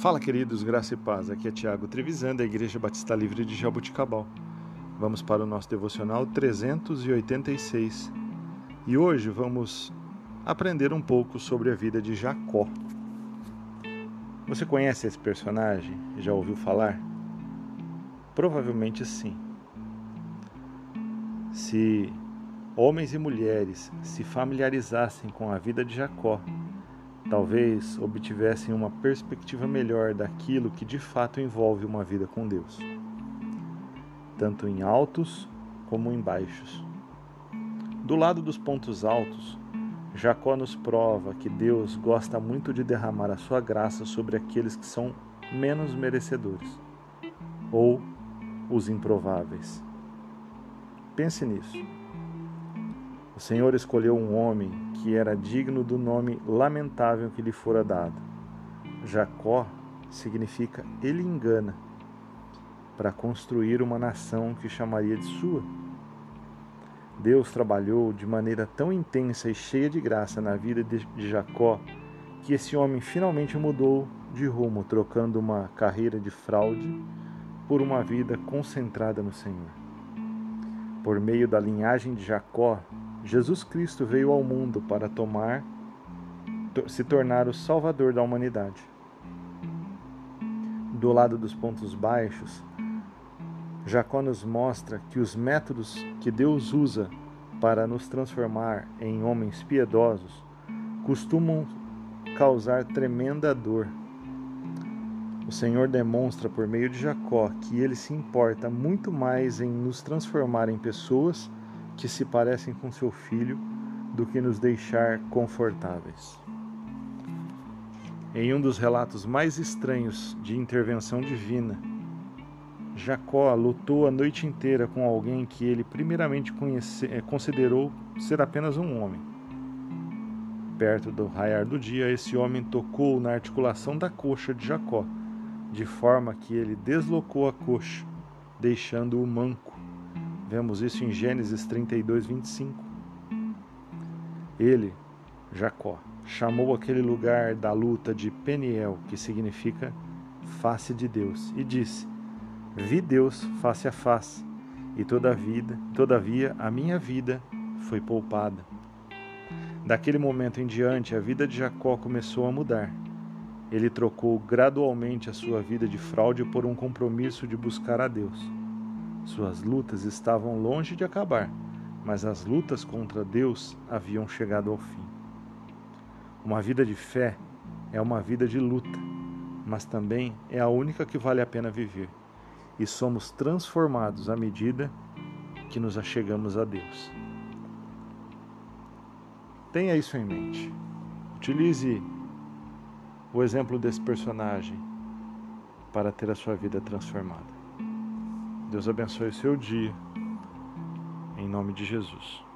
Fala, queridos, graça e paz. Aqui é Tiago Trevisan, da Igreja Batista Livre de Jaboticabal. Vamos para o nosso devocional 386 e hoje vamos aprender um pouco sobre a vida de Jacó. Você conhece esse personagem? Já ouviu falar? Provavelmente sim. Se homens e mulheres se familiarizassem com a vida de Jacó, talvez obtivessem uma perspectiva melhor daquilo que de fato envolve uma vida com Deus, tanto em altos como em baixos. Do lado dos pontos altos, Jacó nos prova que Deus gosta muito de derramar a sua graça sobre aqueles que são menos merecedores ou os improváveis. Pense nisso. O Senhor escolheu um homem que era digno do nome lamentável que lhe fora dado. Jacó significa ele engana, para construir uma nação que chamaria de sua. Deus trabalhou de maneira tão intensa e cheia de graça na vida de Jacó que esse homem finalmente mudou de rumo, trocando uma carreira de fraude por uma vida concentrada no Senhor. Por meio da linhagem de Jacó, Jesus Cristo veio ao mundo para tomar, se tornar o Salvador da humanidade. Do lado dos pontos baixos, Jacó nos mostra que os métodos que Deus usa para nos transformar em homens piedosos costumam causar tremenda dor. O Senhor demonstra por meio de Jacó que ele se importa muito mais em nos transformar em pessoas que se parecem com seu filho do que nos deixar confortáveis. Em um dos relatos mais estranhos de intervenção divina, Jacó lutou a noite inteira com alguém que ele primeiramente conhece, eh, considerou ser apenas um homem. Perto do raiar do dia, esse homem tocou na articulação da coxa de Jacó, de forma que ele deslocou a coxa, deixando-o manco. Vemos isso em Gênesis 32, 25. Ele, Jacó, chamou aquele lugar da luta de Peniel, que significa face de Deus, e disse: Vi Deus face a face, e toda a vida, todavia a minha vida foi poupada. Daquele momento em diante, a vida de Jacó começou a mudar. Ele trocou gradualmente a sua vida de fraude por um compromisso de buscar a Deus. Suas lutas estavam longe de acabar, mas as lutas contra Deus haviam chegado ao fim. Uma vida de fé é uma vida de luta, mas também é a única que vale a pena viver, e somos transformados à medida que nos achegamos a Deus. Tenha isso em mente. Utilize o exemplo desse personagem para ter a sua vida transformada. Deus abençoe o seu dia. Em nome de Jesus.